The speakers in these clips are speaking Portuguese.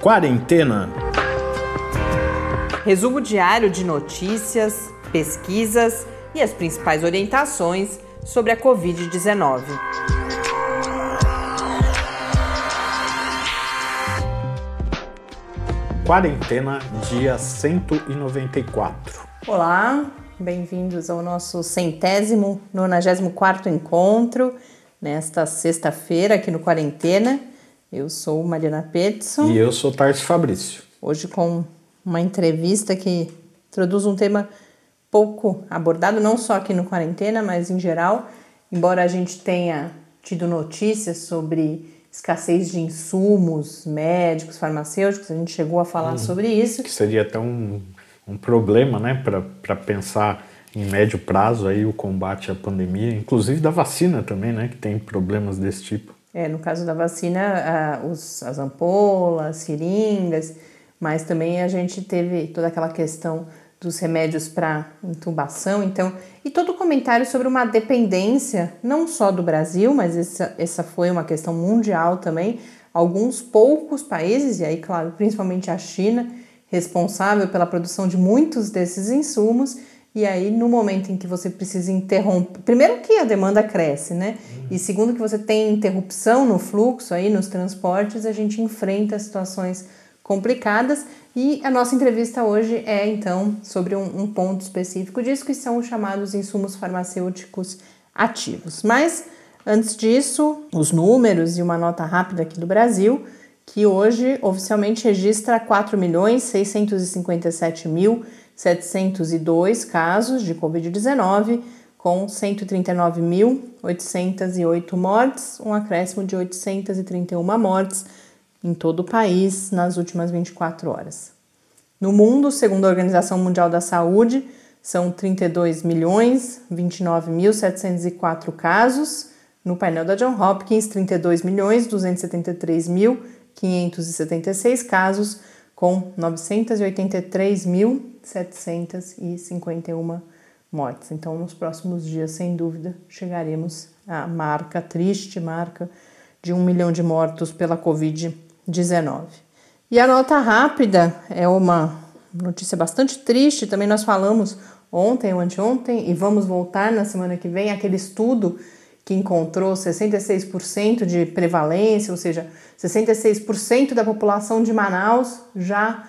Quarentena. Resumo diário de notícias, pesquisas e as principais orientações sobre a Covid-19. Quarentena, dia 194. Olá, bem-vindos ao nosso centésimo, nonagésimo quarto encontro nesta sexta-feira aqui no Quarentena. Eu sou Mariana Petson. E eu sou Tarso Fabrício. Hoje com uma entrevista que introduz um tema pouco abordado, não só aqui no Quarentena, mas em geral. Embora a gente tenha tido notícias sobre escassez de insumos médicos, farmacêuticos, a gente chegou a falar hum, sobre isso. Que seria até um, um problema, né, para pensar em médio prazo aí o combate à pandemia, inclusive da vacina também, né, que tem problemas desse tipo. É, no caso da vacina, os, as ampolas, seringas, mas também a gente teve toda aquela questão dos remédios para intubação, então, e todo o comentário sobre uma dependência, não só do Brasil, mas essa, essa foi uma questão mundial também, alguns poucos países, e aí, claro, principalmente a China, responsável pela produção de muitos desses insumos, e aí, no momento em que você precisa interromper, primeiro que a demanda cresce, né? E segundo que você tem interrupção no fluxo aí nos transportes, a gente enfrenta situações complicadas. E a nossa entrevista hoje é então sobre um, um ponto específico disso, que são os chamados insumos farmacêuticos ativos. Mas antes disso, os números e uma nota rápida aqui do Brasil, que hoje oficialmente registra 4 milhões 657 mil 702 casos de Covid-19, com 139.808 mortes, um acréscimo de 831 mortes em todo o país nas últimas 24 horas. No mundo, segundo a Organização Mundial da Saúde, são 32 milhões 29.704 casos. No painel da John Hopkins, 32 milhões 273.576 casos, com 983.751 mortes. Então, nos próximos dias, sem dúvida, chegaremos à marca, triste marca, de um milhão de mortos pela Covid-19. E a nota rápida é uma notícia bastante triste, também nós falamos ontem ou anteontem, e vamos voltar na semana que vem, aquele estudo que encontrou 66% de prevalência, ou seja, 66% da população de Manaus já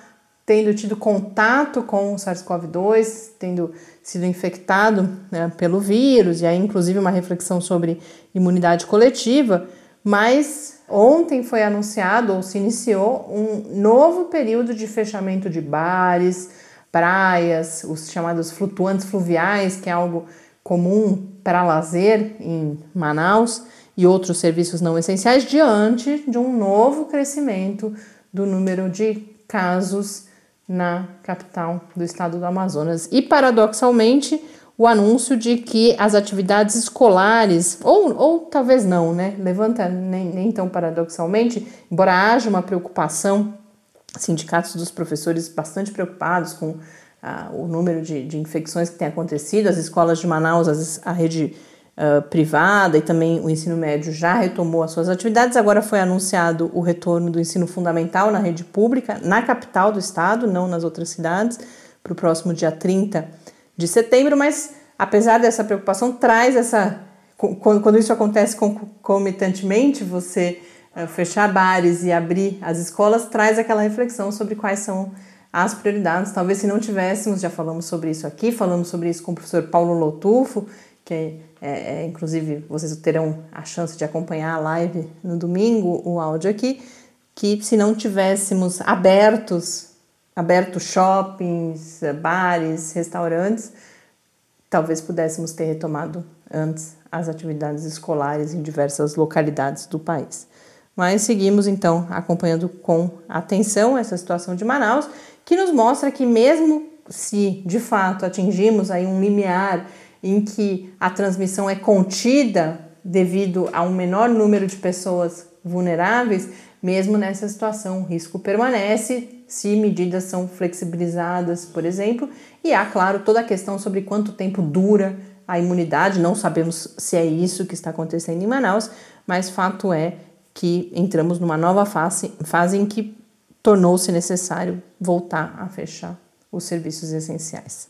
tendo tido contato com o SARS-CoV-2, tendo sido infectado né, pelo vírus, e aí inclusive uma reflexão sobre imunidade coletiva, mas ontem foi anunciado ou se iniciou um novo período de fechamento de bares, praias, os chamados flutuantes fluviais, que é algo comum para lazer em Manaus e outros serviços não essenciais, diante de um novo crescimento do número de casos na capital do estado do Amazonas. E paradoxalmente, o anúncio de que as atividades escolares, ou, ou talvez não, né? Levanta nem, nem tão paradoxalmente, embora haja uma preocupação, sindicatos dos professores bastante preocupados com o número de, de infecções que tem acontecido, as escolas de Manaus, as, a rede uh, privada e também o ensino médio já retomou as suas atividades. Agora foi anunciado o retorno do ensino fundamental na rede pública, na capital do estado, não nas outras cidades, para o próximo dia 30 de setembro, mas apesar dessa preocupação, traz essa. Quando, quando isso acontece concomitantemente, você fechar bares e abrir as escolas, traz aquela reflexão sobre quais são as prioridades. Talvez se não tivéssemos, já falamos sobre isso aqui, falamos sobre isso com o professor Paulo Lotufo, que é, é, inclusive vocês terão a chance de acompanhar a live no domingo, o áudio aqui, que se não tivéssemos abertos, abertos shoppings, bares, restaurantes, talvez pudéssemos ter retomado antes as atividades escolares em diversas localidades do país. Mas seguimos então acompanhando com atenção essa situação de Manaus, que nos mostra que mesmo se de fato atingimos aí um limiar em que a transmissão é contida devido a um menor número de pessoas vulneráveis, mesmo nessa situação, o risco permanece se medidas são flexibilizadas, por exemplo, e há, claro, toda a questão sobre quanto tempo dura a imunidade, não sabemos se é isso que está acontecendo em Manaus, mas fato é que entramos numa nova fase, fase em que tornou-se necessário voltar a fechar os serviços essenciais.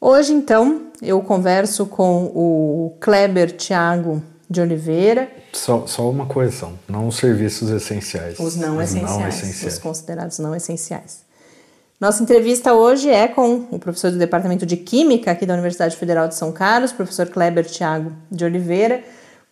Hoje, então, eu converso com o Kleber Thiago de Oliveira. Só, só uma correção, não os serviços essenciais. Os não, essenciais, não essenciais, os considerados não essenciais. Nossa entrevista hoje é com o professor do Departamento de Química aqui da Universidade Federal de São Carlos, professor Kleber Thiago de Oliveira.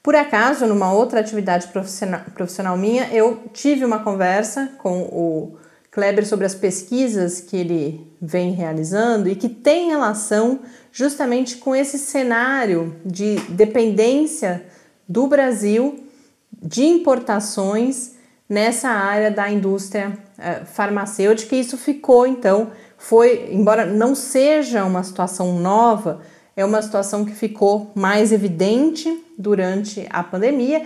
Por acaso, numa outra atividade profissional, profissional minha, eu tive uma conversa com o Kleber sobre as pesquisas que ele vem realizando e que tem relação justamente com esse cenário de dependência do Brasil de importações nessa área da indústria eh, farmacêutica. E isso ficou, então, foi, embora não seja uma situação nova, é uma situação que ficou mais evidente durante a pandemia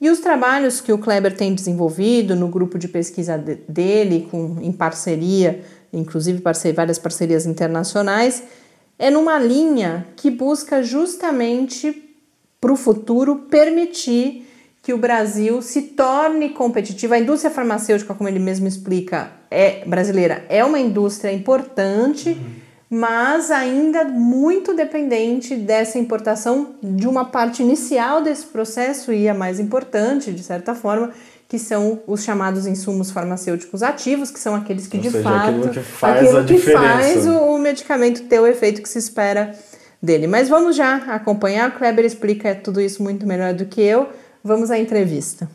e os trabalhos que o Kleber tem desenvolvido no grupo de pesquisa dele, com, em parceria, inclusive várias parcerias internacionais, é numa linha que busca justamente para o futuro permitir que o Brasil se torne competitivo. A indústria farmacêutica, como ele mesmo explica, é brasileira, é uma indústria importante. Uhum mas ainda muito dependente dessa importação de uma parte inicial desse processo e a mais importante, de certa forma, que são os chamados insumos farmacêuticos ativos, que são aqueles que Ou de seja, fato aquilo que faz, aquilo que faz o, o, medicamento ter o efeito que se espera dele. Mas vamos já acompanhar, o Kleber explica tudo isso muito melhor do que eu. Vamos à entrevista.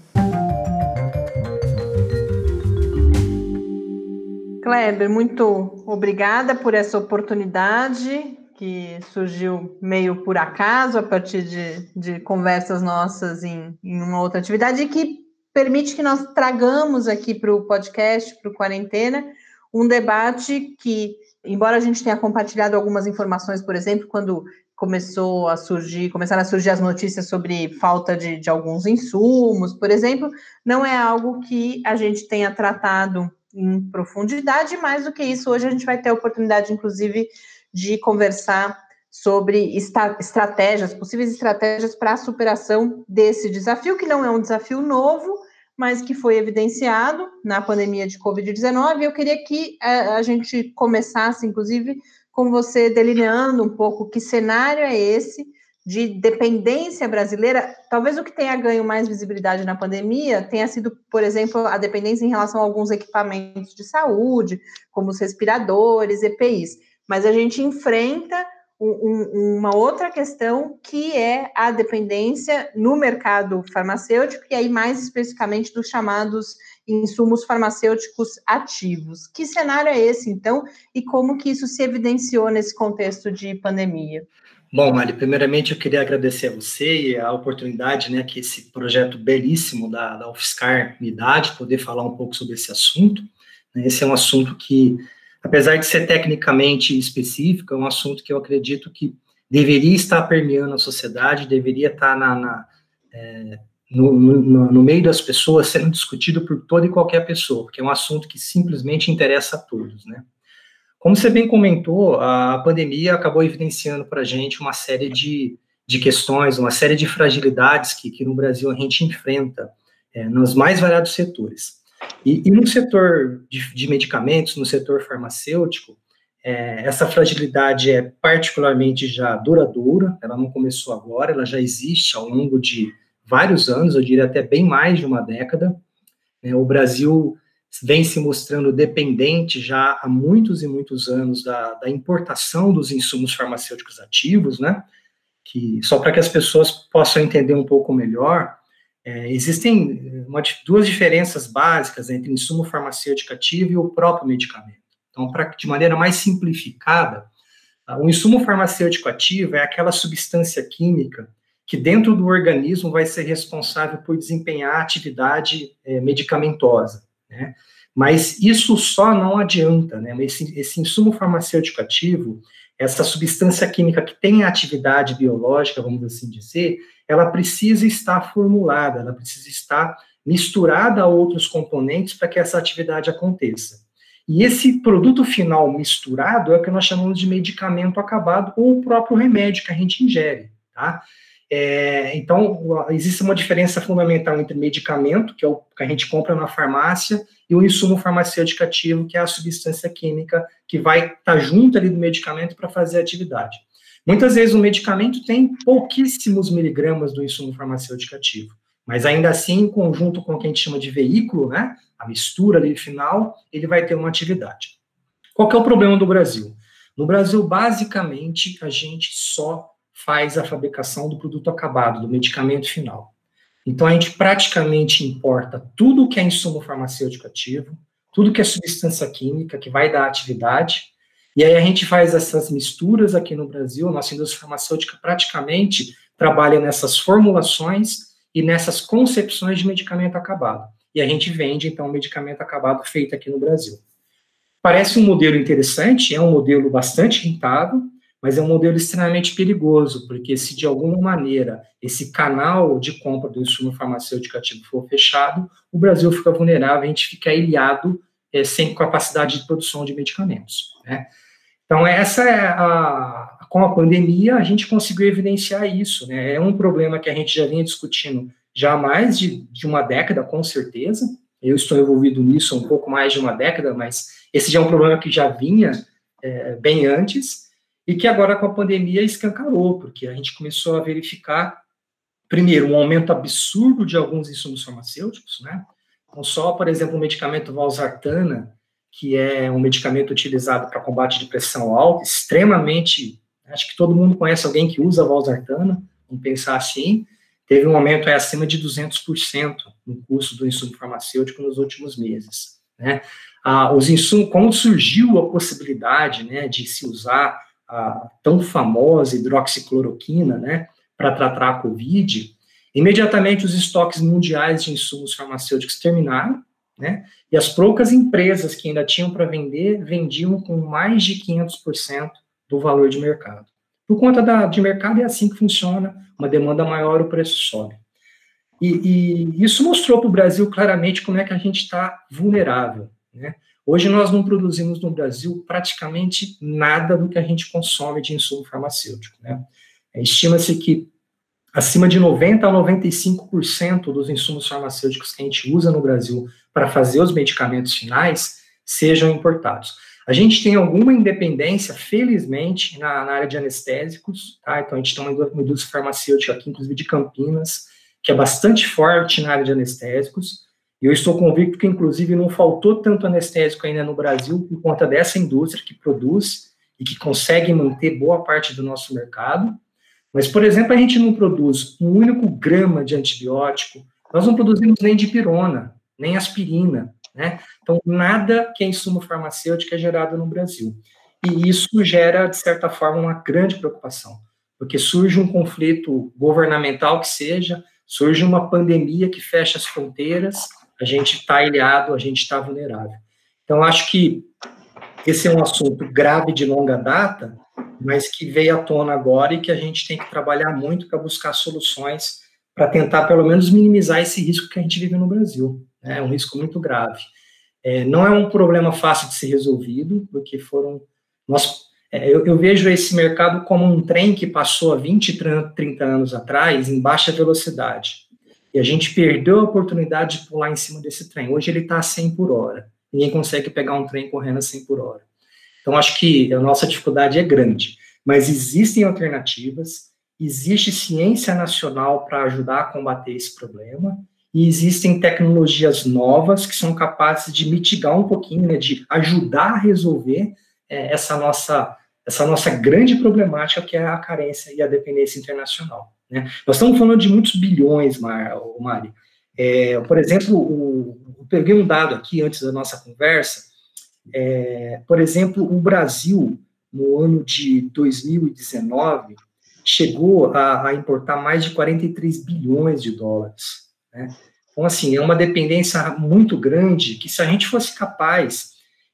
Kleber, muito obrigada por essa oportunidade que surgiu meio por acaso a partir de, de conversas nossas em, em uma outra atividade e que permite que nós tragamos aqui para o podcast, para o Quarentena, um debate que, embora a gente tenha compartilhado algumas informações, por exemplo, quando começou a surgir, começaram a surgir as notícias sobre falta de, de alguns insumos, por exemplo, não é algo que a gente tenha tratado em profundidade. Mais do que isso, hoje a gente vai ter a oportunidade, inclusive, de conversar sobre estratégias, possíveis estratégias para a superação desse desafio, que não é um desafio novo, mas que foi evidenciado na pandemia de Covid-19. Eu queria que a, eh, a gente começasse, inclusive, com você delineando um pouco que cenário é esse de dependência brasileira, talvez o que tenha ganho mais visibilidade na pandemia tenha sido, por exemplo, a dependência em relação a alguns equipamentos de saúde, como os respiradores, EPIs. Mas a gente enfrenta um, uma outra questão que é a dependência no mercado farmacêutico, e aí mais especificamente dos chamados insumos farmacêuticos ativos. Que cenário é esse, então, e como que isso se evidenciou nesse contexto de pandemia? Bom, Mari, primeiramente eu queria agradecer a você e a oportunidade, né, que esse projeto belíssimo da, da UFSCar me dá de poder falar um pouco sobre esse assunto. Né. Esse é um assunto que, apesar de ser tecnicamente específico, é um assunto que eu acredito que deveria estar permeando a sociedade, deveria estar na, na é, no, no, no, meio das pessoas, sendo discutido por toda e qualquer pessoa, porque é um assunto que simplesmente interessa a todos, né? Como você bem comentou, a pandemia acabou evidenciando para a gente uma série de, de questões, uma série de fragilidades que, que no Brasil a gente enfrenta é, nos mais variados setores. E, e no setor de, de, medicamentos, no setor farmacêutico, é, essa fragilidade é particularmente já duradoura, ela não começou agora, ela já existe ao longo de vários anos, eu diria até bem mais de uma década. É, o Brasil vem se mostrando dependente já há muitos e muitos anos da, da importação dos insumos farmacêuticos ativos, né? Que só para que as pessoas possam entender um pouco melhor, é, existem uma, duas diferenças básicas entre insumo farmacêutico ativo e o próprio medicamento. Então, pra, de maneira mais simplificada, o insumo farmacêutico ativo é aquela substância química que dentro do organismo vai ser responsável por desempenhar a atividade é, medicamentosa. Né? Mas isso só não adianta, né? Esse, esse insumo farmacêutico ativo, essa substância química que tem atividade biológica, vamos assim dizer, ela precisa estar formulada, ela precisa estar misturada a outros componentes para que essa atividade aconteça. E esse produto final misturado é o que nós chamamos de medicamento acabado ou o próprio remédio que a gente ingere, tá? É, então, existe uma diferença fundamental entre medicamento, que é o que a gente compra na farmácia, e o insumo farmacêutico ativo, que é a substância química que vai estar tá junto ali do medicamento para fazer a atividade. Muitas vezes o medicamento tem pouquíssimos miligramas do insumo farmacêutico ativo, mas ainda assim, em conjunto com o que a gente chama de veículo, né, a mistura ali final, ele vai ter uma atividade. Qual que é o problema do Brasil? No Brasil, basicamente, a gente só faz a fabricação do produto acabado, do medicamento final. Então, a gente praticamente importa tudo que é insumo farmacêutico ativo, tudo que é substância química, que vai dar atividade, e aí a gente faz essas misturas aqui no Brasil, a nossa indústria farmacêutica praticamente trabalha nessas formulações e nessas concepções de medicamento acabado. E a gente vende, então, o medicamento acabado feito aqui no Brasil. Parece um modelo interessante, é um modelo bastante rentável, mas é um modelo extremamente perigoso, porque se de alguma maneira esse canal de compra do insumo farmacêutico ativo for fechado, o Brasil fica vulnerável, a gente fica ilhado é, sem capacidade de produção de medicamentos. Né? Então, essa é a, com a pandemia, a gente conseguiu evidenciar isso. Né? É um problema que a gente já vinha discutindo já há mais de, de uma década, com certeza. Eu estou envolvido nisso há um pouco mais de uma década, mas esse já é um problema que já vinha é, bem antes e que agora com a pandemia escancarou, porque a gente começou a verificar, primeiro, um aumento absurdo de alguns insumos farmacêuticos, né? Então, só, por exemplo, o medicamento valsartana, que é um medicamento utilizado para combate de pressão alta, extremamente, acho que todo mundo conhece alguém que usa valsartana, vamos pensar assim, teve um aumento é, acima de 200% no custo do insumo farmacêutico nos últimos meses, né? Ah, os insumos, como surgiu a possibilidade, né, de se usar a tão famosa hidroxicloroquina, né, para tratar a Covid, imediatamente os estoques mundiais de insumos farmacêuticos terminaram, né, e as poucas empresas que ainda tinham para vender, vendiam com mais de 500% do valor de mercado. Por conta da, de mercado é assim que funciona, uma demanda maior, o preço sobe. E, e isso mostrou para o Brasil claramente como é que a gente está vulnerável, né, Hoje nós não produzimos no Brasil praticamente nada do que a gente consome de insumo farmacêutico. Né? Estima-se que acima de 90% a 95% dos insumos farmacêuticos que a gente usa no Brasil para fazer os medicamentos finais sejam importados. A gente tem alguma independência, felizmente, na, na área de anestésicos, tá? Então, a gente tem uma indústria farmacêutica aqui, inclusive de Campinas, que é bastante forte na área de anestésicos, e eu estou convicto que, inclusive, não faltou tanto anestésico ainda no Brasil por conta dessa indústria que produz e que consegue manter boa parte do nosso mercado. Mas, por exemplo, a gente não produz um único grama de antibiótico, nós não produzimos nem dipirona, nem aspirina, né? Então, nada que é insumo farmacêutico é gerado no Brasil. E isso gera, de certa forma, uma grande preocupação, porque surge um conflito governamental que seja, surge uma pandemia que fecha as fronteiras, a gente está ilhado, a gente está vulnerável. Então, acho que esse é um assunto grave de longa data, mas que veio à tona agora e que a gente tem que trabalhar muito para buscar soluções para tentar, pelo menos, minimizar esse risco que a gente vive no Brasil. Né? É um risco muito grave. É, não é um problema fácil de ser resolvido, porque foram. Nós, é, eu, eu, vejo esse mercado como um trem que passou há 20, 30 anos atrás em baixa velocidade. E a gente perdeu a oportunidade de pular em cima desse trem. Hoje ele está a 100 por hora. Ninguém consegue pegar um trem correndo a 100 por hora. Então, acho que a nossa dificuldade é grande. Mas existem alternativas, existe ciência nacional para ajudar a combater esse problema, e existem tecnologias novas que são capazes de mitigar um pouquinho, né, de ajudar a resolver é, essa, nossa, essa nossa grande problemática que é a carência e a dependência internacional. Né? Nós estamos falando de muitos bilhões, Mari. É, por exemplo, o, eu peguei um dado aqui antes da nossa conversa. É, por exemplo, o Brasil, no ano de 2019, chegou a, a importar mais de 43 bilhões de dólares. Né? Então, assim, é uma dependência muito grande que, se a gente fosse capaz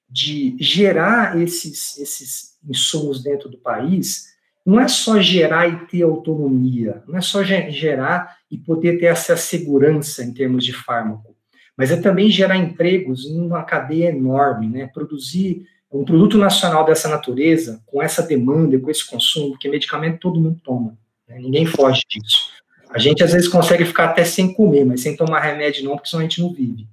de gerar esses, esses insumos dentro do país, não é só gerar e ter autonomia, não é só gerar e poder ter essa segurança em termos de fármaco, mas é também gerar empregos em uma cadeia enorme, né? Produzir um produto nacional dessa natureza, com essa demanda com esse consumo, porque medicamento todo mundo toma, Né? Ninguém foge disso. A gente às vezes consegue ficar até sem comer, mas sem tomar remédio não, porque senão a gente não vive.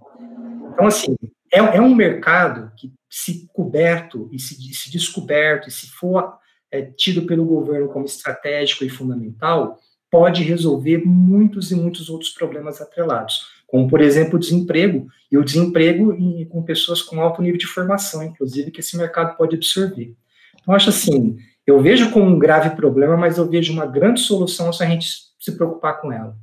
Então, assim, é, é um mercado que, se coberto e se, se descoberto, e se for é, tido pelo governo como estratégico e fundamental, pode resolver muitos e muitos outros problemas atrelados, como, por exemplo, o desemprego, e o desemprego em, com pessoas com alto nível de formação, inclusive, que esse mercado pode absorver. Então, acho assim, eu vejo como um grave problema, mas eu vejo uma grande solução se a gente se preocupar com ela.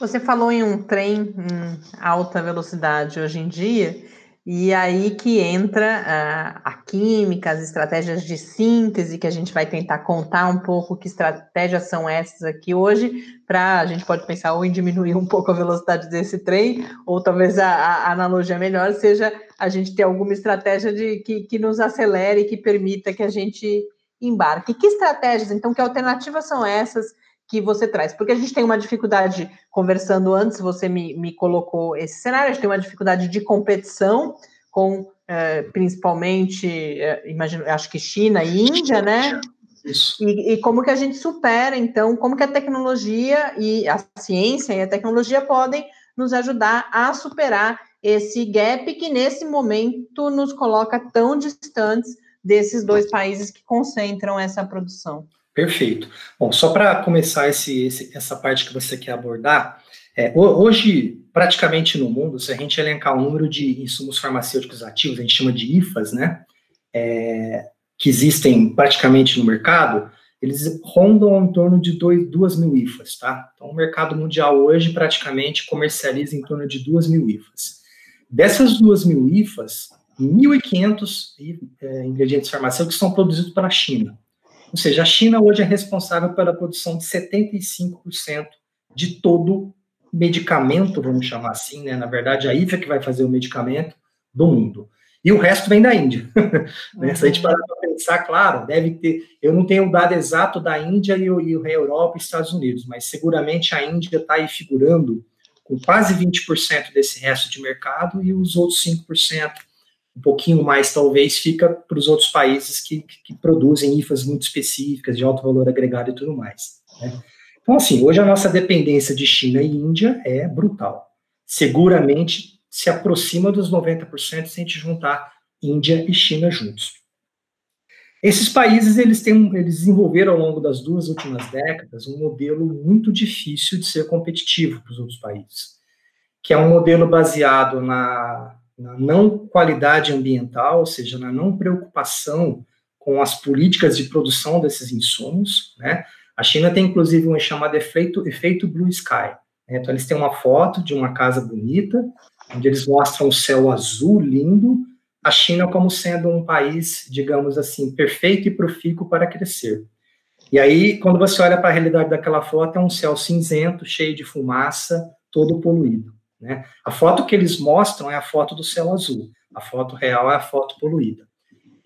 Você falou em um trem em alta velocidade hoje em dia, e aí que entra a, a química, as estratégias de síntese, que a gente vai tentar contar um pouco que estratégias são essas aqui hoje, para a gente pode pensar ou em diminuir um pouco a velocidade desse trem, ou talvez a, a analogia melhor seja a gente ter alguma estratégia de, que, que nos acelere, que permita que a gente embarque. Que estratégias, então, que alternativas são essas que você traz? Porque a gente tem uma dificuldade, conversando antes, você me, me colocou esse cenário, a gente tem uma dificuldade de competição com é, principalmente, é, imagino, acho que China e Índia, né? Isso. E, e, como que a gente supera, então, como que a tecnologia e a ciência e a tecnologia podem nos ajudar a superar esse gap que nesse momento nos coloca tão distantes desses dois países que concentram essa produção. Perfeito. Bom, só para começar esse, esse, essa parte que você quer abordar, é, hoje, praticamente no mundo, se a gente elencar o número de insumos farmacêuticos ativos, a gente chama de IFAs, né, é, que existem praticamente no mercado, eles rondam em torno de 2 mil IFAs, tá? Então, o mercado mundial hoje praticamente comercializa em torno de 2 mil IFAs. Dessas 2 mil IFAs, 1.500 é, ingredientes farmacêuticos são produzidos pela China. Ou seja, a China hoje é responsável pela produção de 75% de todo medicamento, vamos chamar assim, né? Na verdade, a IFA que vai fazer o medicamento do mundo. E o resto vem da Índia. né? Se a gente uhum. parar para pensar, claro, deve ter. Eu não tenho o dado exato da Índia e, e a Europa e Estados Unidos, mas seguramente a Índia está aí figurando com quase 20% desse resto de mercado e os outros 5% um pouquinho mais, talvez, fica para os outros países que, que, produzem IFAs muito específicas, de alto valor agregado e tudo mais. Né? Então, assim, hoje a nossa dependência de China e Índia é brutal. Seguramente se aproxima dos 90% se a gente juntar Índia e China juntos. Esses países eles, têm, eles desenvolveram ao longo das duas últimas décadas um modelo muito difícil de ser competitivo para os outros países, que é um modelo baseado na na não qualidade ambiental, ou seja, na não preocupação com as políticas de produção desses insumos, né? A China tem inclusive um chamado efeito, efeito blue sky. Né? Então eles têm uma foto de uma casa bonita, onde eles mostram o céu azul lindo, a China como sendo um país, digamos assim, perfeito e profícuo para crescer. E aí, quando você olha para a realidade daquela foto, é um céu cinzento, cheio de fumaça, todo poluído. Né? A foto que eles mostram é a foto do céu azul, a foto real é a foto poluída.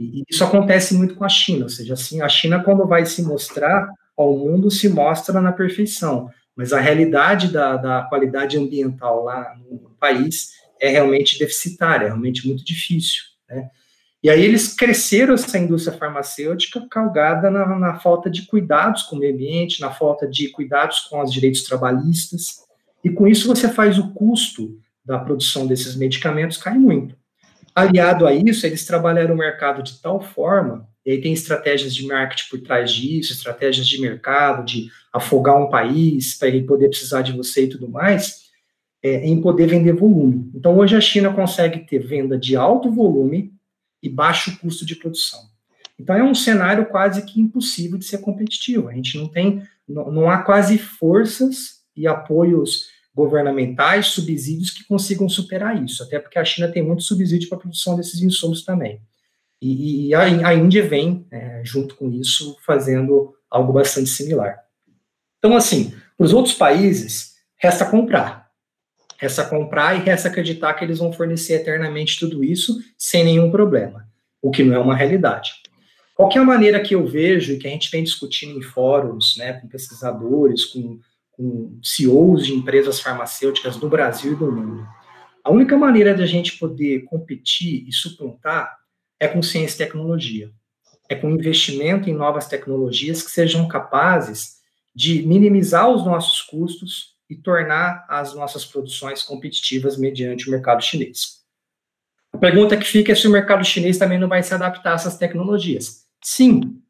E isso acontece muito com a China, ou seja, assim, a China, quando vai se mostrar ao mundo, se mostra na perfeição, mas a realidade da, da qualidade ambiental lá no país é realmente deficitária, é realmente muito difícil. Né? E aí eles cresceram essa indústria farmacêutica calgada na, na, falta de cuidados com o meio ambiente, na falta de cuidados com os direitos trabalhistas, e com isso você faz o custo da produção desses medicamentos cair muito. Aliado a isso, eles trabalharam o mercado de tal forma, e aí tem estratégias de marketing por trás disso, estratégias de mercado, de afogar um país para ele poder precisar de você e tudo mais, é, em poder vender volume. Então, hoje a China consegue ter venda de alto volume e baixo custo de produção. Então, é um cenário quase que impossível de ser competitivo. A gente não tem, não, não há quase forças e apoios governamentais, subsídios que consigam superar isso, até porque a China tem muito subsídio para a produção desses insumos também. E, e a, a, Índia vem, é, junto com isso, fazendo algo bastante similar. Então, assim, para os outros países, resta comprar. Resta comprar e resta acreditar que eles vão fornecer eternamente tudo isso sem nenhum problema, o que não é uma realidade. Qualquer maneira que eu vejo e que a gente vem discutindo em fóruns, né, com pesquisadores, com com CEOs de empresas farmacêuticas do Brasil e do mundo. A única maneira de a gente poder competir e suplantar é com ciência e tecnologia. É com investimento em novas tecnologias que sejam capazes de minimizar os nossos custos e tornar as nossas produções competitivas mediante o mercado chinês. A pergunta que fica é se o mercado chinês também não vai se adaptar a essas tecnologias. Sim,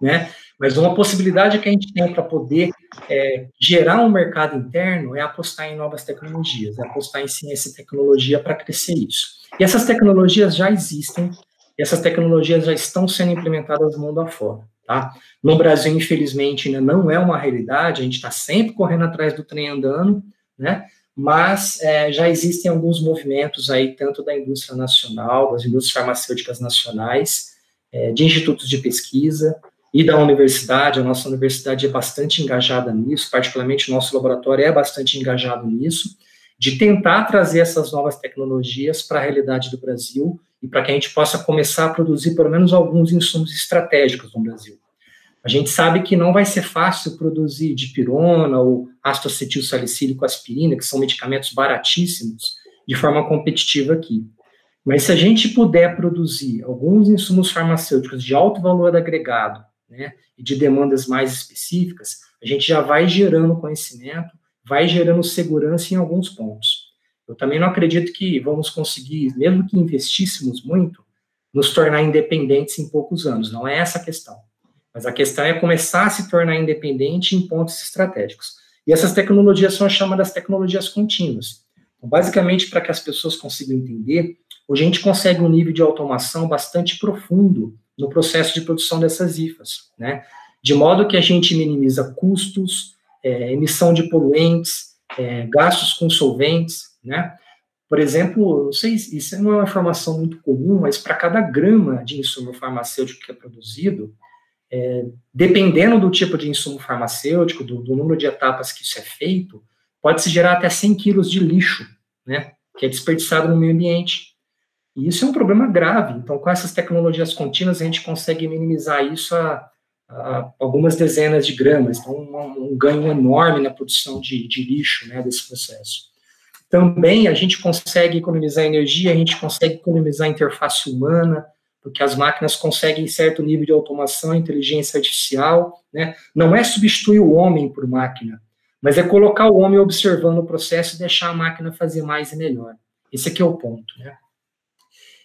né? Mas uma possibilidade que a gente tem para poder é, gerar um mercado interno é apostar em novas tecnologias, é apostar em ciência e tecnologia para crescer isso. E essas tecnologias já existem, essas tecnologias já estão sendo implementadas no mundo afora. Tá? No Brasil, infelizmente, ainda não é uma realidade, a gente está sempre correndo atrás do trem andando, né? mas é, já existem alguns movimentos aí, tanto da indústria nacional, das indústrias farmacêuticas nacionais, é, de institutos de pesquisa, e da universidade, a nossa universidade é bastante engajada nisso, particularmente o nosso laboratório é bastante engajado nisso, de tentar trazer essas novas tecnologias para a realidade do Brasil e para que a gente possa começar a produzir pelo menos alguns insumos estratégicos no Brasil. A gente sabe que não vai ser fácil produzir dipirona ou ácido salicílico aspirina, que são medicamentos baratíssimos, de forma competitiva aqui. Mas se a gente puder produzir alguns insumos farmacêuticos de alto valor agregado, né, e de demandas mais específicas, a gente já vai gerando conhecimento, vai gerando segurança em alguns pontos. Eu também não acredito que vamos conseguir, mesmo que investíssemos muito, nos tornar independentes em poucos anos. Não é essa a questão. Mas a questão é começar a se tornar independente em pontos estratégicos. E essas tecnologias são chamadas tecnologias contínuas. Então, basicamente, para que as pessoas consigam entender, hoje a gente consegue um nível de automação bastante profundo no processo de produção dessas IFAs, né? De modo que a gente minimiza custos, é, emissão de poluentes, é, gastos com solventes, né? Por exemplo, não sei, isso não é uma informação muito comum, mas para cada grama de insumo farmacêutico que é produzido, é, dependendo do tipo de insumo farmacêutico, do, do, número de etapas que isso é feito, pode-se gerar até 100 quilos de lixo, né? Que é desperdiçado no meio ambiente. E isso é um problema grave. Então, com essas tecnologias contínuas, a gente consegue minimizar isso a, a algumas dezenas de gramas. Então, um, um ganho enorme na produção de, de lixo né, desse processo. Também a gente consegue economizar energia, a gente consegue economizar interface humana, porque as máquinas conseguem certo nível de automação, inteligência artificial, né? Não é substituir o homem por máquina, mas é colocar o homem observando o processo e deixar a máquina fazer mais e melhor. Esse aqui é o ponto, né?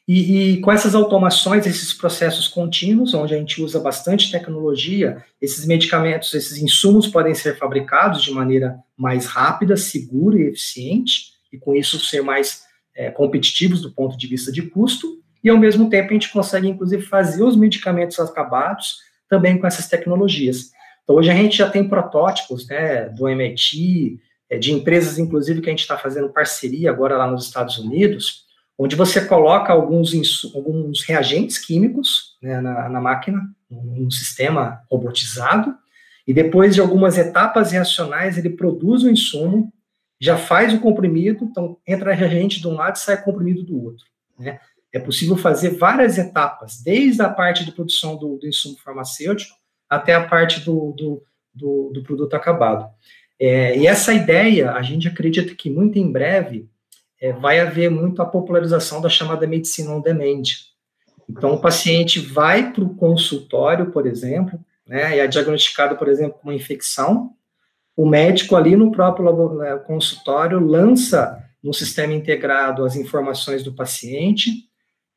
E, e, com essas automações, esses processos contínuos, onde a gente usa bastante tecnologia, esses medicamentos, esses insumos podem ser fabricados de maneira mais rápida, segura e eficiente, e com isso ser mais é, competitivos do ponto de vista de custo, e ao mesmo tempo a gente consegue, inclusive, fazer os medicamentos acabados também com essas tecnologias. Então, hoje a gente já tem protótipos né, do MIT, é, de empresas, inclusive, que a gente está fazendo parceria agora lá nos Estados Unidos, onde você coloca alguns, alguns reagentes químicos né, na, na, máquina, um sistema robotizado, e depois de algumas etapas reacionais, ele produz o insumo, já faz o comprimido, então entra reagente de um lado e sai comprimido do outro. Né? É possível fazer várias etapas, desde a parte de produção do, do insumo farmacêutico até a parte do, do, do, do produto acabado. É, e essa ideia, a gente acredita que muito em breve é, vai haver muito a popularização da chamada medicina on demand. Então, o paciente vai para o consultório, por exemplo, né, e é diagnosticado, por exemplo, com uma infecção, o médico ali no próprio né, consultório lança no sistema integrado as informações do paciente,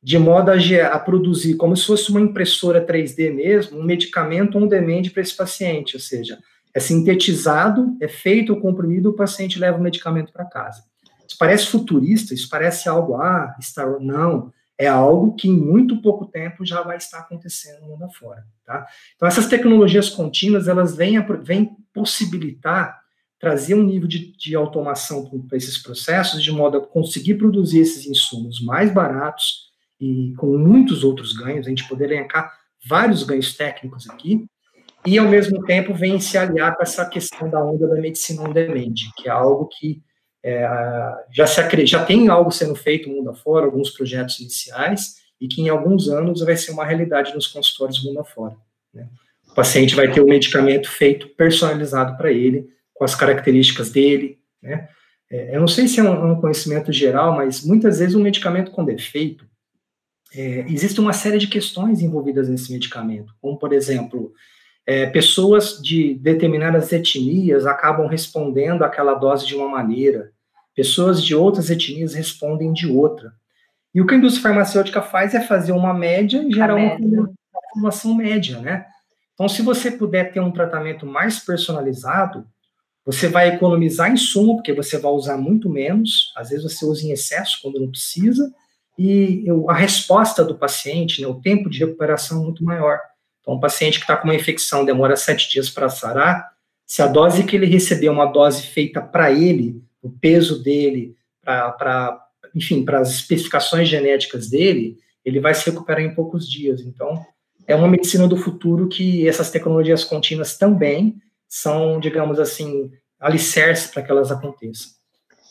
de modo a, a, produzir, como se fosse uma impressora 3D mesmo, um medicamento on demand para esse paciente, ou seja, é sintetizado, é feito o comprimido, o paciente leva o medicamento para casa. Isso parece futurista, isso parece algo, ah, está, não, é algo que em muito pouco tempo já vai estar acontecendo no mundo afora, tá? Então, essas tecnologias contínuas, elas vêm, vêm possibilitar trazer um nível de, de automação para esses processos, de modo a conseguir produzir esses insumos mais baratos e com muitos outros ganhos, a gente poder elencar vários ganhos técnicos aqui, e ao mesmo tempo vem se aliar com essa questão da onda da medicina on demand, que é algo que é, já, se, já tem algo sendo feito mundo afora, alguns projetos iniciais, e que em alguns anos vai ser uma realidade nos consultórios mundo afora. Né? O paciente vai ter o medicamento feito personalizado para ele, com as características dele. Né? É, eu não sei se é um, um, conhecimento geral, mas muitas vezes um medicamento com defeito, é, existe uma série de questões envolvidas nesse medicamento, como, por exemplo, é, pessoas de determinadas etnias acabam respondendo aquela dose de uma maneira, pessoas de outras etnias respondem de outra. E o que a indústria farmacêutica faz é fazer uma média e gerar uma, uma formulação média, né? Então, se você puder ter um tratamento mais personalizado, você vai economizar insumo, porque você vai usar muito menos, às vezes você usa em excesso quando não precisa, e a resposta do paciente, né, o tempo de recuperação é muito maior. Então, um paciente que está com uma infecção demora sete dias para sarar, se a dose que ele recebeu é uma dose feita para ele, o peso dele, para, enfim, para as especificações genéticas dele, ele vai se recuperar em poucos dias. Então, é uma medicina do futuro que essas tecnologias contínuas também são, digamos assim, alicerces para que elas aconteçam.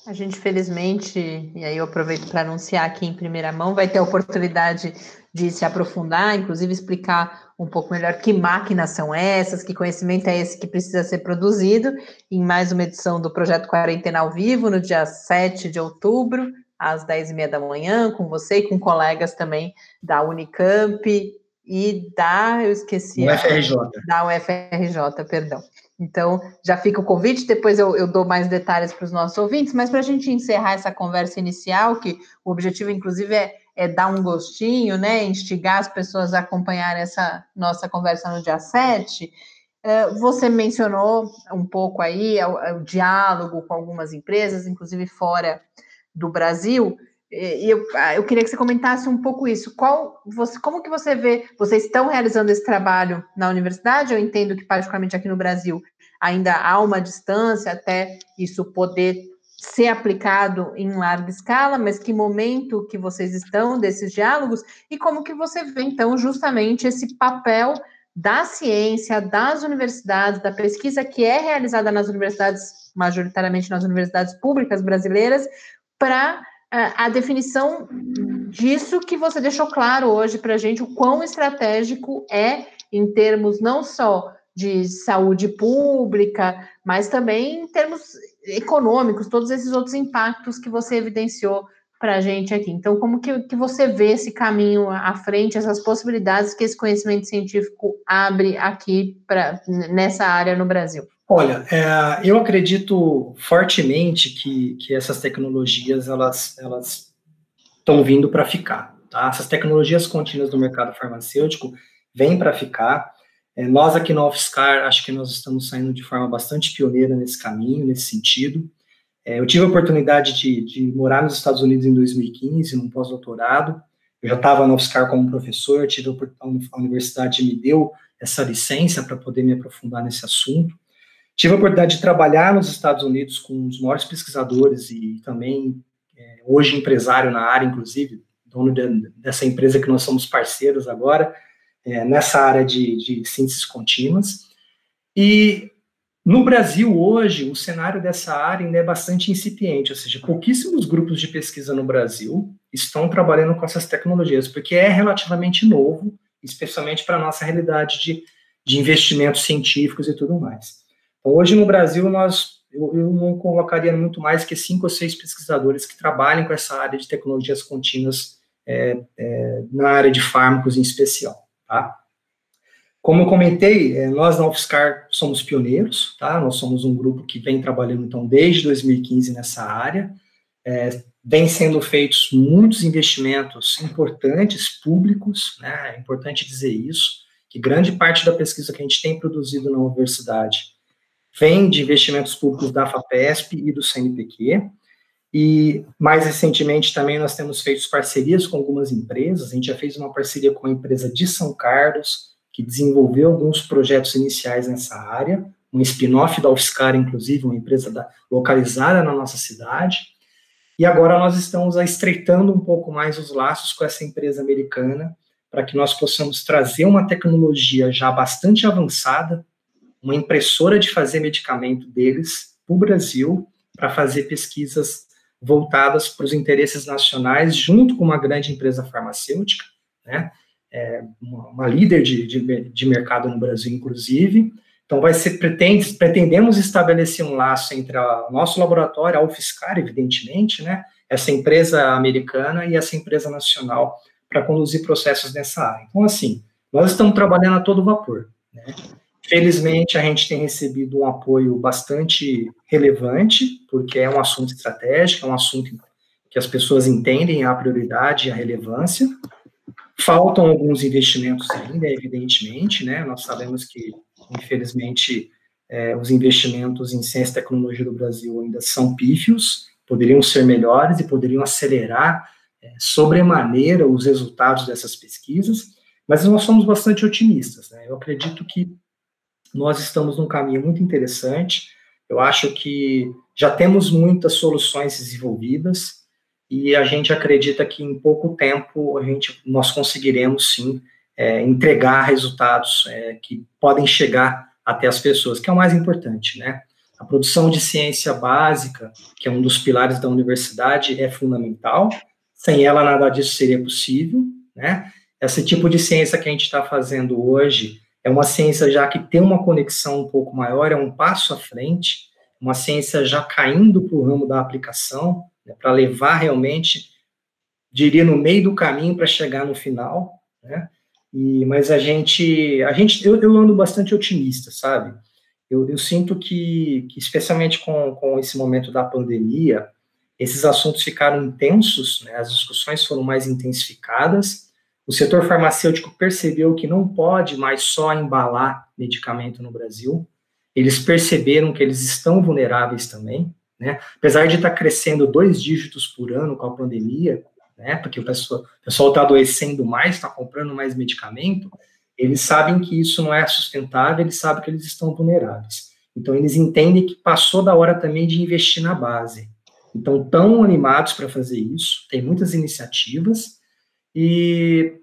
A gente, felizmente, e aí eu aproveito para anunciar aqui em primeira mão, vai ter a oportunidade de se aprofundar, inclusive explicar um pouco melhor que máquinas são essas, que conhecimento é esse que precisa ser produzido, em mais uma edição do Projeto Quarentena ao Vivo, no dia 7 de outubro, às 10h30 da manhã, com você e com colegas também da Unicamp e da, eu esqueci. UFRJ. Da UFRJ, perdão. Então, já fica o convite, depois eu, eu dou mais detalhes para os nossos ouvintes, mas para a gente encerrar essa conversa inicial, que o objetivo, inclusive, é, é, dar um gostinho, né? Instigar as pessoas a acompanhar essa nossa conversa no dia 7. É, você mencionou um pouco aí o, o diálogo com algumas empresas, inclusive fora do Brasil. E eu, ah, eu queria que você comentasse um pouco isso. Qual, você, como que você vê? Vocês estão realizando esse trabalho na universidade? Eu entendo que, particularmente aqui no Brasil, ainda há uma distância até isso poder ser aplicado em larga escala, mas que momento que vocês estão desses diálogos e como que você vê, então, justamente esse papel da ciência, das universidades, da pesquisa que é realizada nas universidades, majoritariamente nas universidades públicas brasileiras, para a definição disso que você deixou claro hoje para a gente, o quão estratégico é em termos não só de saúde pública, mas também em termos econômicos, todos esses outros impactos que você evidenciou para a gente aqui. Então, como que, que você vê esse caminho à frente, essas possibilidades que esse conhecimento científico abre aqui pra, nessa área no Brasil? Olha, é, eu acredito fortemente que, que essas tecnologias elas elas estão vindo para ficar. Tá? Essas tecnologias contínuas do mercado farmacêutico vêm para ficar. É, nós aqui no UFSCar, acho que nós estamos saindo de forma bastante pioneira nesse caminho, nesse sentido. É, eu tive a oportunidade de, de, morar nos Estados Unidos em 2015, num pós-doutorado. Eu já estava no UFSCar como professor, tive a, a universidade me deu essa licença para poder me aprofundar nesse assunto. Tive a oportunidade de trabalhar nos Estados Unidos com os maiores pesquisadores e também, é, hoje, empresário na área, inclusive, dono de, dessa empresa que nós somos parceiros agora, é, nessa área de, de sínteses contínuas. E no Brasil, hoje, o cenário dessa área ainda é bastante incipiente, ou seja, pouquíssimos grupos de pesquisa no Brasil estão trabalhando com essas tecnologias, porque é relativamente novo, especialmente para a nossa realidade de, de investimentos científicos e tudo mais. Hoje no Brasil nós eu, eu, não colocaria muito mais que cinco ou seis pesquisadores que trabalhem com essa área de tecnologias contínuas é, é, na área de fármacos em especial, tá? Como eu comentei, é, nós na UFSCar somos pioneiros, tá? Nós somos um grupo que vem trabalhando então desde 2015 nessa área. É, vem sendo feitos muitos investimentos importantes públicos, né? É importante dizer isso, que grande parte da pesquisa que a gente tem produzido na universidade vem de investimentos públicos da FAPESP e do CNPq, e mais recentemente também nós temos feito parcerias com algumas empresas, a gente já fez uma parceria com a empresa de São Carlos, que desenvolveu alguns projetos iniciais nessa área, um spin-off da UFSCar, inclusive, uma empresa da, localizada na nossa cidade, e agora nós estamos estreitando um pouco mais os laços com essa empresa americana, para que nós possamos trazer uma tecnologia já bastante avançada uma impressora de fazer medicamento deles para o Brasil para fazer pesquisas voltadas para os interesses nacionais, junto com uma grande empresa farmacêutica, né, é, uma, uma, líder de, de, de, mercado no Brasil, inclusive. Então, vai ser, pretende, pretendemos estabelecer um laço entre o nosso laboratório, a UFSCar, evidentemente, né, essa empresa americana e essa empresa nacional para conduzir processos nessa área. Então, assim, nós estamos trabalhando a todo vapor, né, Felizmente, a gente tem recebido um apoio bastante relevante, porque é um assunto estratégico, é um assunto que as pessoas entendem a prioridade e a relevância. Faltam alguns investimentos ainda, evidentemente, né? Nós sabemos que, infelizmente, é, os investimentos em ciência e tecnologia do Brasil ainda são pífios, poderiam ser melhores e poderiam acelerar é, sobremaneira os resultados dessas pesquisas, mas nós somos bastante otimistas. Né? Eu acredito que nós estamos num caminho muito interessante. Eu acho que já temos muitas soluções desenvolvidas e a gente acredita que em pouco tempo a gente, nós conseguiremos sim é, entregar resultados é, que podem chegar até as pessoas, que é o mais importante, né? A produção de ciência básica, que é um dos pilares da universidade, é fundamental. Sem ela, nada disso seria possível, né? Esse tipo de ciência que a gente está fazendo hoje é uma ciência já que tem uma conexão um pouco maior, é um passo à frente, uma ciência já caindo para o ramo da aplicação, né, para levar realmente, diria, no meio do caminho para chegar no final, né? E, mas a gente, a gente eu, eu ando bastante otimista, sabe? Eu, eu sinto que, que, especialmente com, com esse momento da pandemia, esses assuntos ficaram intensos, né? as discussões foram mais intensificadas, o setor farmacêutico percebeu que não pode mais só embalar medicamento no Brasil, eles perceberam que eles estão vulneráveis também, né? Apesar de estar crescendo dois dígitos por ano com a pandemia, né? Porque o pessoal está adoecendo mais, está comprando mais medicamento, eles sabem que isso não é sustentável, eles sabem que eles estão vulneráveis. Então, eles entendem que passou da hora também de investir na base. Então, estão animados para fazer isso, tem muitas iniciativas, e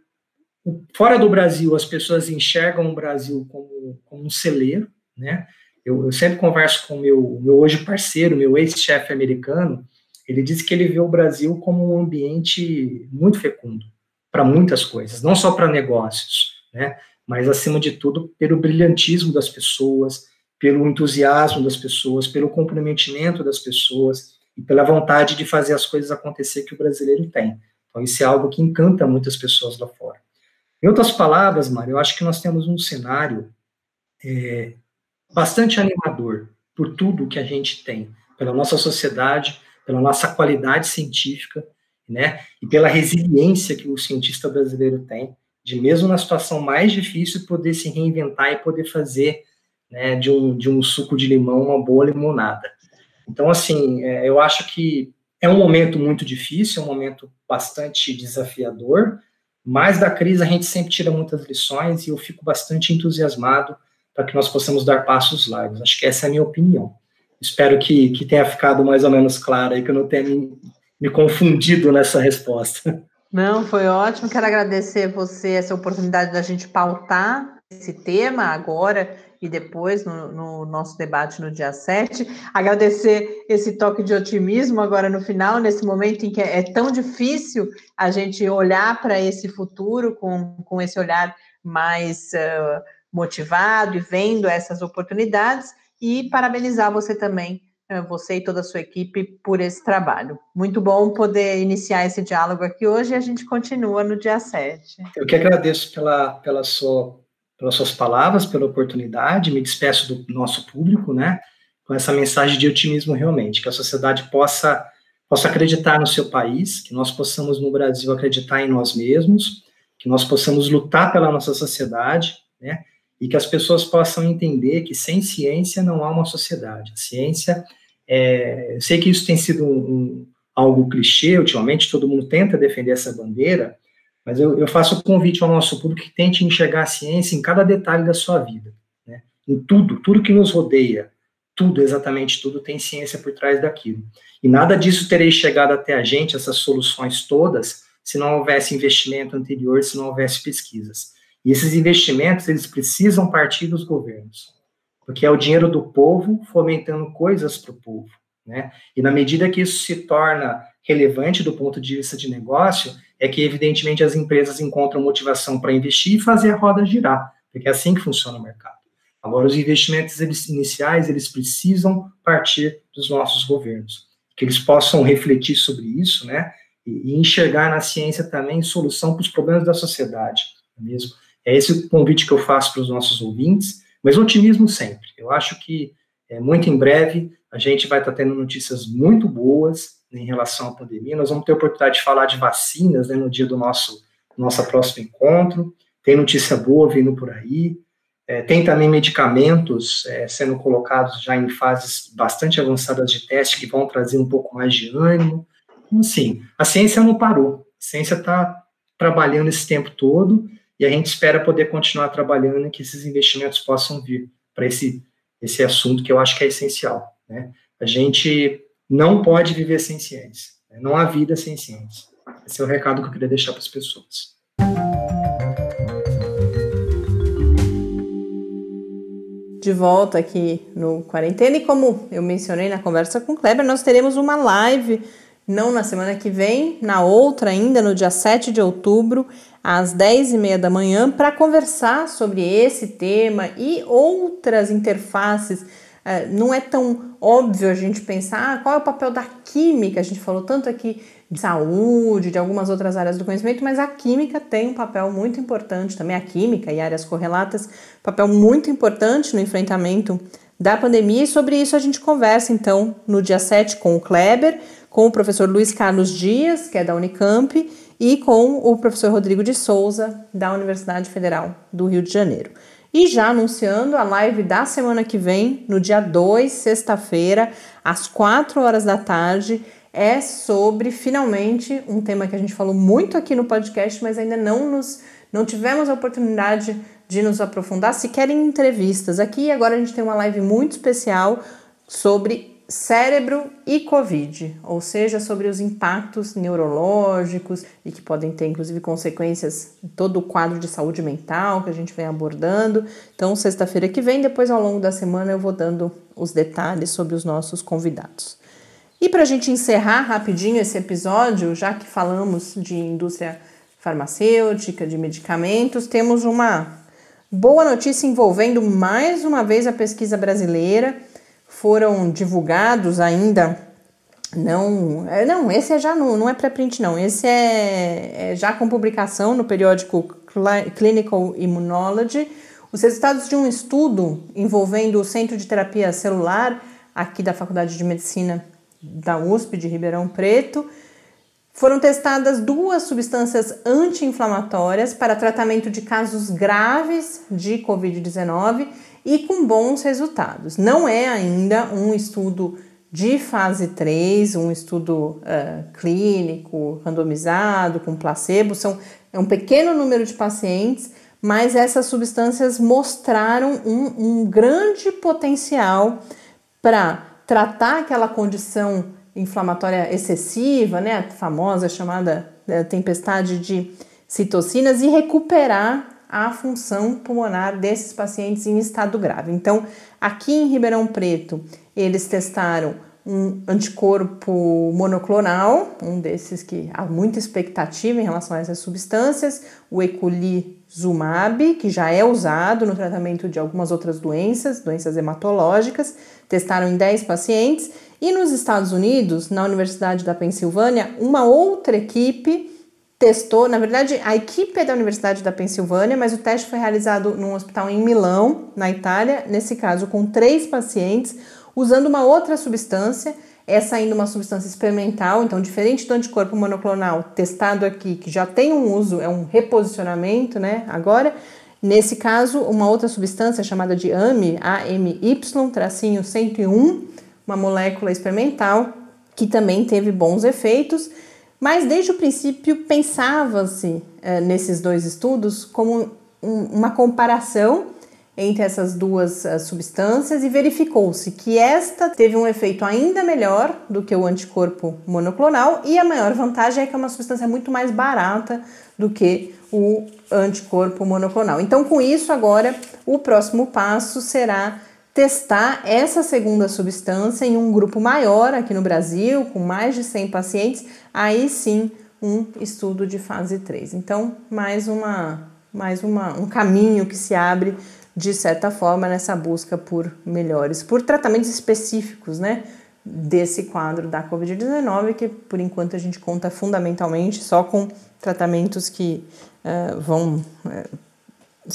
fora do Brasil, as pessoas enxergam o Brasil como, como um celeiro, né? Eu, eu sempre converso com meu, meu hoje parceiro, meu ex-chefe americano, ele disse que ele vê o Brasil como um ambiente muito fecundo para muitas coisas, não só para negócios, né? Mas acima de tudo pelo brilhantismo das pessoas, pelo entusiasmo das pessoas, pelo comprometimento das pessoas e pela vontade de fazer as coisas acontecer que o brasileiro tem. Então isso é algo que encanta muitas pessoas lá fora. Em outras palavras, Mário, eu acho que nós temos um cenário é, bastante animador por tudo que a gente tem, pela nossa sociedade, pela nossa qualidade científica, né, e pela resiliência que o cientista brasileiro tem, de mesmo na situação mais difícil poder se reinventar e poder fazer né, de, um, de um suco de limão uma boa limonada. Então, assim, é, eu acho que é um momento muito difícil, é um momento bastante desafiador, mas da crise a gente sempre tira muitas lições e eu fico bastante entusiasmado para que nós possamos dar passos largos. Acho que essa é a minha opinião. Espero que, que tenha ficado mais ou menos claro aí, que eu não tenha me, me confundido nessa resposta. Não, foi ótimo. Quero agradecer você essa oportunidade da gente pautar esse tema agora e depois no, no, nosso debate no dia 7. Agradecer esse toque de otimismo agora no final, nesse momento em que é, tão difícil a gente olhar para esse futuro com, com esse olhar mais uh, motivado e vendo essas oportunidades e parabenizar você também, você e toda a sua equipe, por esse trabalho. Muito bom poder iniciar esse diálogo aqui hoje e a gente continua no dia 7. Eu que agradeço pela, pela sua, pelas suas palavras, pela oportunidade, me despeço do nosso público, né, com essa mensagem de otimismo realmente, que a sociedade possa, possa acreditar no seu país, que nós possamos no Brasil acreditar em nós mesmos, que nós possamos lutar pela nossa sociedade, né, e que as pessoas possam entender que sem ciência não há uma sociedade. A ciência, é, eu sei que isso tem sido um, um, algo clichê ultimamente, todo mundo tenta defender essa bandeira, mas eu, eu faço o convite ao nosso público que tente enxergar a ciência em cada detalhe da sua vida, né? em tudo, tudo que nos rodeia, tudo, exatamente tudo, tem ciência por trás daquilo. E nada disso teria chegado até a gente, essas soluções todas, se não houvesse investimento anterior, se não houvesse pesquisas. E esses investimentos, eles precisam partir dos governos, porque é o dinheiro do povo fomentando coisas para o povo, né? E na medida que isso se torna relevante do ponto de vista de negócio, é que, evidentemente, as empresas encontram motivação para investir e fazer a roda girar, porque é assim que funciona o mercado. Agora, os investimentos eles, iniciais, eles precisam partir dos nossos governos, que eles possam refletir sobre isso, né, e, e enxergar na ciência também solução para os problemas da sociedade, é mesmo? É esse o convite que eu faço para os nossos ouvintes, Mas otimismo sempre. Eu acho que é, muito em breve a gente vai estar tendo notícias muito boas em relação à pandemia. Nós vamos ter a oportunidade de falar de vacinas né, no dia do nosso nosso próximo encontro. Tem notícia boa vindo por aí. É, tem também medicamentos é, sendo colocados já em fases bastante avançadas de teste que vão trazer um pouco mais de ânimo. Então, assim, a ciência não parou. A ciência está trabalhando esse tempo todo e a gente espera poder continuar trabalhando e que esses investimentos possam vir para esse, esse assunto que eu acho que é essencial. Né? A gente não pode viver sem ciência. Não há vida sem ciência. Esse é o recado que eu queria deixar para as pessoas. de volta aqui no Quarentena. E como eu mencionei na conversa com o Kleber, nós teremos uma live, não na semana que vem, na outra ainda, no dia 7 de outubro, às 10h30 da manhã, para conversar sobre esse tema e outras interfaces. É, não é tão óbvio a gente pensar ah, qual é o papel da química, a gente falou tanto aqui de saúde, de algumas outras áreas do conhecimento, mas a química tem um papel muito importante também, a química e áreas correlatas, papel muito importante no enfrentamento da pandemia, e sobre isso a gente conversa então no dia 7 com o Kleber, com o professor Luiz Carlos Dias, que é da Unicamp, e com o professor Rodrigo de Souza, da Universidade Federal do Rio de Janeiro. E já anunciando a live da semana que vem, no dia 2, sexta-feira, às 4 horas da tarde, é sobre finalmente um tema que a gente falou muito aqui no podcast, mas ainda não nos não tivemos a oportunidade de nos aprofundar, sequer em entrevistas. Aqui agora a gente tem uma live muito especial sobre cérebro e Covid, ou seja, sobre os impactos neurológicos e que podem ter inclusive consequências em todo o quadro de saúde mental que a gente vem abordando. Então, sexta-feira que vem, depois ao longo da semana eu vou dando os detalhes sobre os nossos convidados. E para a gente encerrar rapidinho esse episódio, já que falamos de indústria farmacêutica, de medicamentos, temos uma boa notícia envolvendo mais uma vez a pesquisa brasileira. Foram divulgados ainda não, é, não, esse é já não, não é pré-print não, esse é, é, já com publicação no periódico Clinical Immunology, os resultados de um estudo envolvendo o Centro de Terapia Celular aqui da Faculdade de Medicina da USP de Ribeirão Preto, foram testadas duas substâncias anti-inflamatórias para tratamento de casos graves de Covid-19 e com bons resultados. Não é ainda um estudo de fase 3, um estudo uh, clínico, randomizado, com placebo, são, é um pequeno número de pacientes, mas essas substâncias mostraram um, um grande potencial para tratar aquela condição inflamatória excessiva, né, a famosa chamada é, tempestade de citocinas, e recuperar a função pulmonar desses pacientes em estado grave. Então, aqui em Ribeirão Preto, eles testaram um anticorpo monoclonal, um desses que há muita expectativa em relação a essas substâncias, o eculizumab, que já é usado no tratamento de algumas outras doenças, doenças hematológicas, testaram em 10 pacientes, e nos Estados Unidos, na Universidade da Pensilvânia, uma outra equipe testou, na verdade, a equipe é da Universidade da Pensilvânia, mas o teste foi realizado num hospital em Milão, na Itália, nesse caso com três pacientes, usando uma outra substância, essa ainda uma substância experimental, então diferente do anticorpo monoclonal testado aqui, que já tem um uso, é um reposicionamento, né? Agora, nesse caso, uma outra substância chamada de AMY, AMY, tracinho 101, uma molécula experimental que também teve bons efeitos, mas desde o princípio pensava-se eh, nesses dois estudos como um, uma comparação entre essas duas uh, substâncias e verificou-se que esta teve um efeito ainda melhor do que o anticorpo monoclonal e a maior vantagem é que é uma substância muito mais barata do que o anticorpo monoclonal. Então, com isso, agora o próximo passo será testar essa segunda substância em um grupo maior aqui no Brasil, com mais de 100 pacientes, aí sim um estudo de fase 3. Então, mais uma mais uma, um caminho que se abre de certa forma, nessa busca por melhores, por tratamentos específicos, né? Desse quadro da Covid-19, que por enquanto a gente conta fundamentalmente só com tratamentos que uh, vão uh,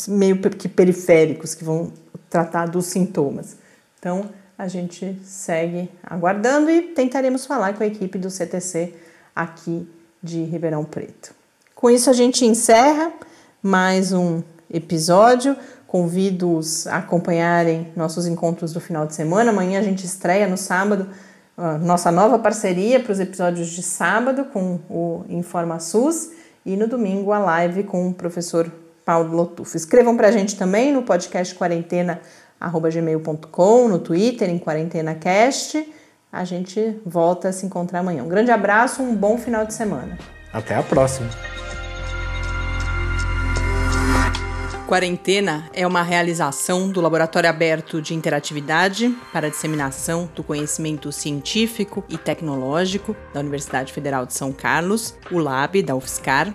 meio que periféricos, que vão tratar dos sintomas. Então, a gente segue aguardando e tentaremos falar com a equipe do CTC aqui de Ribeirão Preto. Com isso, a gente encerra mais um episódio. Convido-os a acompanharem nossos encontros do final de semana. Amanhã a gente estreia no sábado nossa nova parceria para os episódios de sábado com o InformaSUS e no domingo a live com o professor Paulo Lotufo. Escrevam para a gente também no podcast quarentena@gmail.com, no Twitter em QuarentenaCast. A gente volta a se encontrar amanhã. Um grande abraço, um bom final de semana. Até a próxima. Quarentena é uma realização do Laboratório Aberto de Interatividade para a Disseminação do Conhecimento Científico e Tecnológico da Universidade Federal de São Carlos, o LAB da UFSCar,